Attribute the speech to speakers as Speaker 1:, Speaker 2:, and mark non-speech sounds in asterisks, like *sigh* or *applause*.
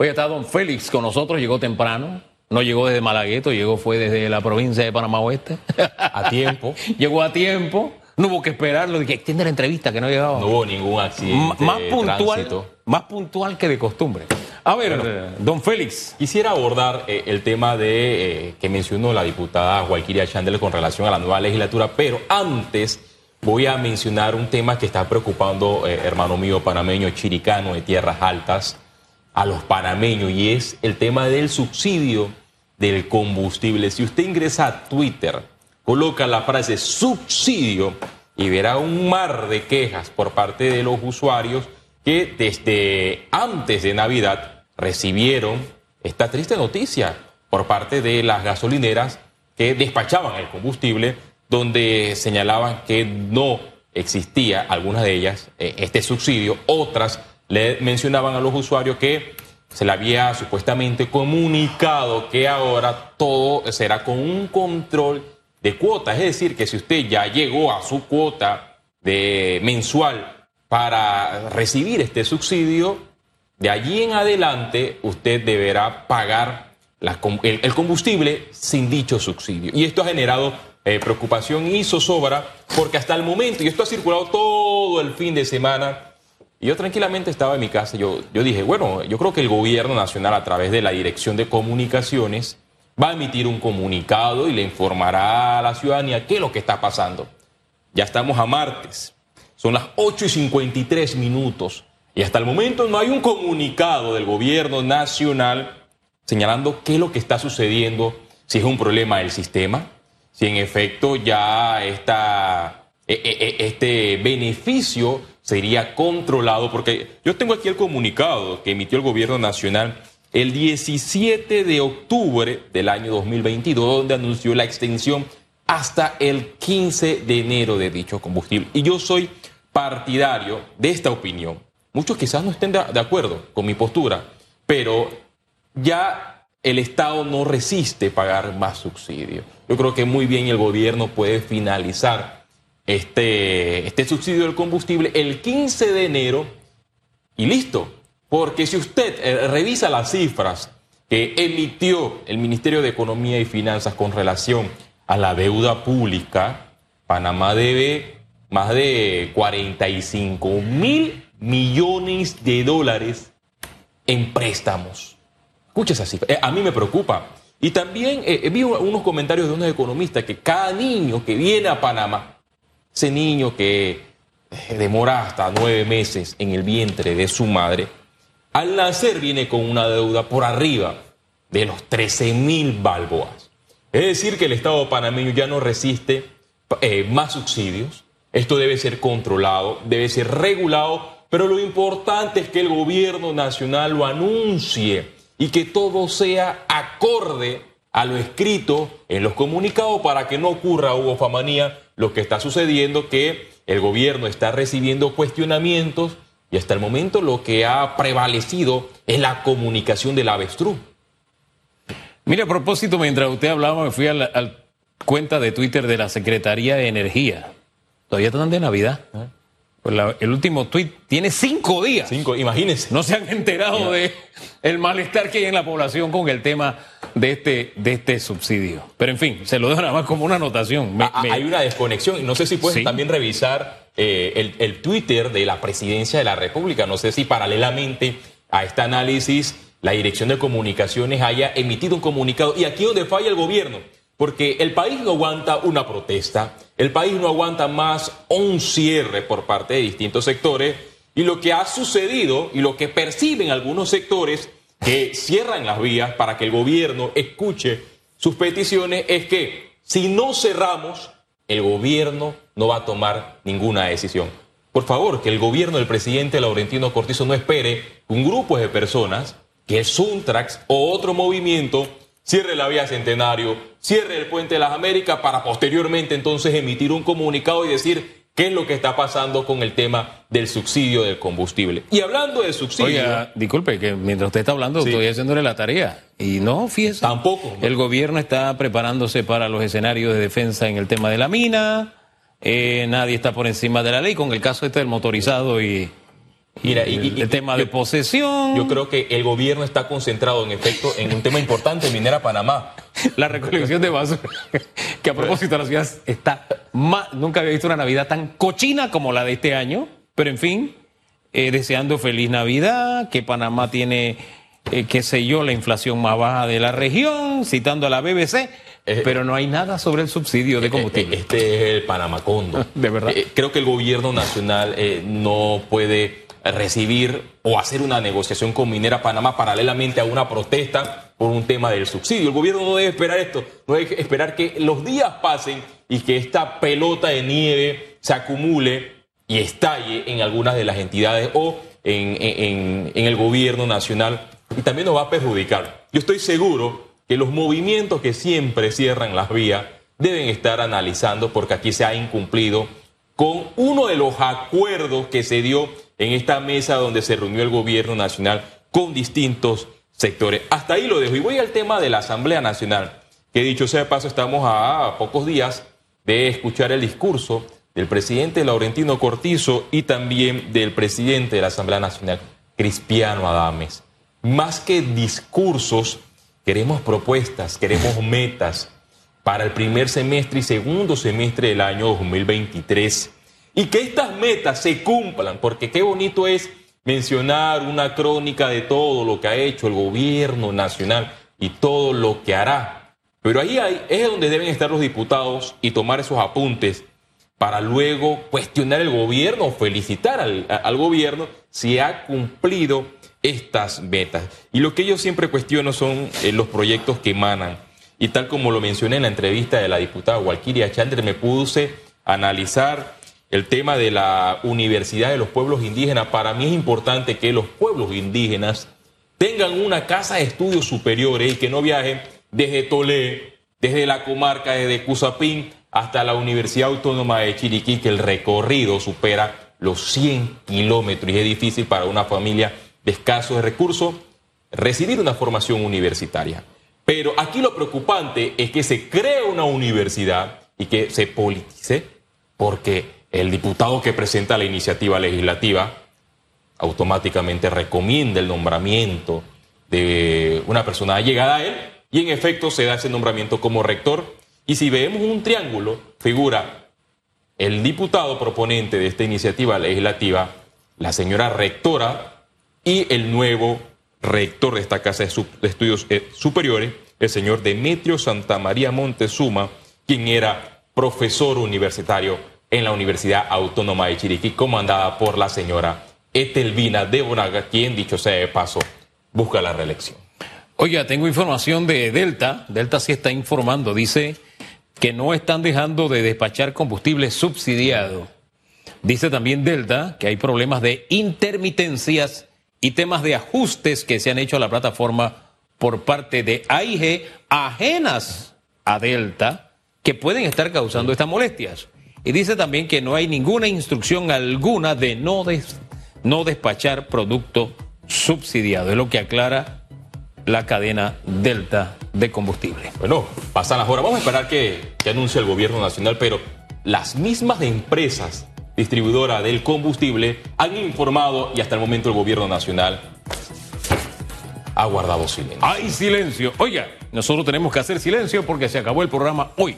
Speaker 1: Hoy está don Félix con nosotros, llegó temprano. No llegó desde Malagueto, llegó fue desde la provincia de Panamá Oeste.
Speaker 2: A tiempo. *laughs*
Speaker 1: llegó a tiempo. No hubo que esperarlo. Dije, extiende la entrevista que no llegaba.
Speaker 2: No hubo ningún accidente.
Speaker 1: más puntual, más puntual que de costumbre. A ver, don Félix.
Speaker 2: Quisiera abordar eh, el tema de eh, que mencionó la diputada Guayquiria Chandler con relación a la nueva legislatura, pero antes voy a mencionar un tema que está preocupando, eh, hermano mío panameño chiricano de tierras altas a los panameños y es el tema del subsidio del combustible. Si usted ingresa a Twitter, coloca la frase subsidio y verá un mar de quejas por parte de los usuarios que desde antes de Navidad recibieron esta triste noticia por parte de las gasolineras que despachaban el combustible, donde señalaban que no existía, algunas de ellas, eh, este subsidio, otras le mencionaban a los usuarios que se le había supuestamente comunicado que ahora todo será con un control de cuotas. Es decir, que si usted ya llegó a su cuota de mensual para recibir este subsidio, de allí en adelante usted deberá pagar el, combustible sin dicho subsidio. Y esto ha generado eh, preocupación y zozobra porque hasta el momento, y esto ha circulado todo el fin de semana, y yo tranquilamente estaba en mi casa, yo, yo dije, bueno, yo creo que el gobierno nacional a través de la Dirección de Comunicaciones va a emitir un comunicado y le informará a la ciudadanía qué es lo que está pasando. Ya estamos a martes, son las 8 y 53 minutos y hasta el momento no hay un comunicado del gobierno nacional señalando qué es lo que está sucediendo, si es un problema del sistema, si en efecto ya está e, e, e, este beneficio sería controlado, porque yo tengo aquí el comunicado que emitió el gobierno nacional el 17 de octubre del año 2022, donde anunció la extensión hasta el 15 de enero de dicho combustible. Y yo soy partidario de esta opinión. Muchos quizás no estén de, acuerdo con mi postura, pero ya el Estado no resiste pagar más subsidio. Yo creo que muy bien el gobierno puede finalizar este, este subsidio del combustible el 15 de enero y listo. Porque si usted eh, revisa las cifras que emitió el Ministerio de Economía y Finanzas con relación a la deuda pública, Panamá debe más de 45 mil millones de dólares en préstamos. Escucha esa cifra. Eh, a mí me preocupa. Y también eh, vi unos comentarios de unos economistas que cada niño que viene a Panamá ese niño que eh, demora hasta nueve meses en el vientre de su madre, al nacer viene con una deuda por arriba de los 13 mil balboas. Es decir, que el Estado panameño ya no resiste eh, más subsidios. Esto debe ser controlado, debe ser regulado, pero lo importante es que el gobierno nacional lo anuncie y que todo sea acorde a lo escrito en los comunicados para que no ocurra, Hugo Famanía, lo que está sucediendo, que el gobierno está recibiendo cuestionamientos y hasta el momento lo que ha prevalecido es la comunicación del avestruz.
Speaker 1: Mire, a propósito, mientras usted hablaba, me fui a la cuenta de Twitter de la Secretaría de Energía. Todavía están de Navidad. ¿Eh? Pues el último tuit tiene cinco días.
Speaker 2: Cinco, imagínense.
Speaker 1: No se han enterado de el malestar que hay en la población con el tema de este, de este subsidio. Pero en fin, se lo dejo nada más como una anotación.
Speaker 2: Ah, ah, hay una desconexión. No sé si puedes también revisar eh, el, el Twitter de la Presidencia de la República. No sé si paralelamente a este análisis la Dirección de Comunicaciones haya emitido un comunicado. Y aquí donde falla el gobierno porque el país no aguanta una protesta, el país no aguanta más un cierre por parte de distintos sectores y lo que ha sucedido y lo que perciben algunos sectores que cierran las vías para que el gobierno escuche sus peticiones es que si no cerramos, el gobierno no va a tomar ninguna decisión. Por favor, que el gobierno del presidente Laurentino Cortizo no espere un grupo de personas, que es Suntrax o otro movimiento, cierre la vía Centenario, cierre el puente de las Américas para posteriormente entonces emitir un comunicado y decir qué es lo que está pasando con el tema del subsidio del combustible. Y hablando de subsidio...
Speaker 1: Oiga, disculpe, que mientras usted está hablando estoy haciéndole la tarea. Y no, fíjese.
Speaker 2: Tampoco.
Speaker 1: El gobierno está preparándose para los escenarios de defensa en el tema de la mina. Eh, nadie está por encima de la ley, con el caso este del motorizado y Mira, y, el tema de posesión.
Speaker 2: Yo creo que el gobierno está concentrado, en efecto, en un tema importante, Minera Panamá.
Speaker 1: La recolección de basura. *laughs* Que a propósito, la ciudad está más. Nunca había visto una Navidad tan cochina como la de este año. Pero en fin, eh, deseando feliz Navidad, que Panamá tiene, eh, qué sé yo, la inflación más baja de la región, citando a la BBC. Eh, pero no hay nada sobre el subsidio de combustible.
Speaker 2: Este es el Panamacondo. *laughs*
Speaker 1: De verdad.
Speaker 2: creo que el gobierno nacional no puede recibir o hacer una negociación con Minera Panamá paralelamente a una protesta por un tema del subsidio. El gobierno no debe esperar esto, no debe esperar que los días pasen y que esta pelota de nieve se acumule y estalle en algunas de las entidades o en, el gobierno nacional y también nos va a perjudicar. Yo estoy seguro que los movimientos que siempre cierran las vías deben estar analizando porque aquí se ha incumplido con uno de los acuerdos que se dio en esta mesa donde se reunió el gobierno nacional con distintos sectores. Hasta ahí lo dejo. Y voy al tema de la Asamblea Nacional, que dicho sea de paso, estamos a pocos días de escuchar el discurso del presidente Laurentino Cortizo y también del presidente de la Asamblea Nacional, Cristiano Adames. Más que discursos, queremos propuestas, queremos metas para el primer semestre y segundo semestre del año 2023 y que estas metas se cumplan, porque qué bonito es mencionar una crónica de todo lo que ha hecho el gobierno nacional y todo lo que hará. Pero ahí es donde deben estar los diputados y tomar esos apuntes para luego cuestionar el gobierno o felicitar al, gobierno si ha cumplido estas metas. Y lo que yo siempre cuestiono son eh, los proyectos que emanan. Y tal como lo mencioné en la entrevista de la diputada Walkiria Chandler, me puse a analizar el tema de la Universidad de los Pueblos Indígenas. Para mí es importante que los pueblos indígenas tengan una casa de estudios superiores y que no viajen desde Tolé, desde la comarca, desde Cusapín hasta la Universidad Autónoma de Chiriquí, que el recorrido supera los 100 kilómetros y es difícil para una familia de escasos recursos recibir una formación universitaria. Pero aquí lo preocupante es que se crea una universidad y que se politice porque el diputado que presenta la iniciativa legislativa automáticamente recomienda el nombramiento de una persona llegada a él y en efecto se da ese nombramiento como rector. Y si vemos un triángulo, figura el diputado proponente de esta iniciativa legislativa, la señora rectora y el nuevo rector de esta Casa de Estudios eh, Superiores, el señor Demetrio Santamaría Montezuma, quien era profesor universitario en la Universidad Autónoma de Chiriquí, comandada por la señora Etelvina de Bonaga, quien, dicho sea de paso, busca la reelección.
Speaker 1: Oiga, tengo información de Delta. Delta sí está informando. Dice que no están dejando de despachar combustible subsidiado. Dice también Delta que hay problemas de intermitencias y temas de ajustes que se han hecho a la plataforma por parte de AIG ajenas a Delta que pueden estar causando estas molestias. Y dice también que no hay ninguna instrucción alguna de no, no despachar producto subsidiado. Es lo que aclara la cadena Delta de combustible.
Speaker 2: Bueno, pasan las horas. Vamos a esperar que, que anuncie el gobierno nacional, pero las mismas empresas distribuidoras del combustible han informado y hasta el momento el gobierno nacional ha guardado silencio.
Speaker 1: Hay silencio. Oiga, nosotros tenemos que hacer silencio porque se acabó el programa hoy.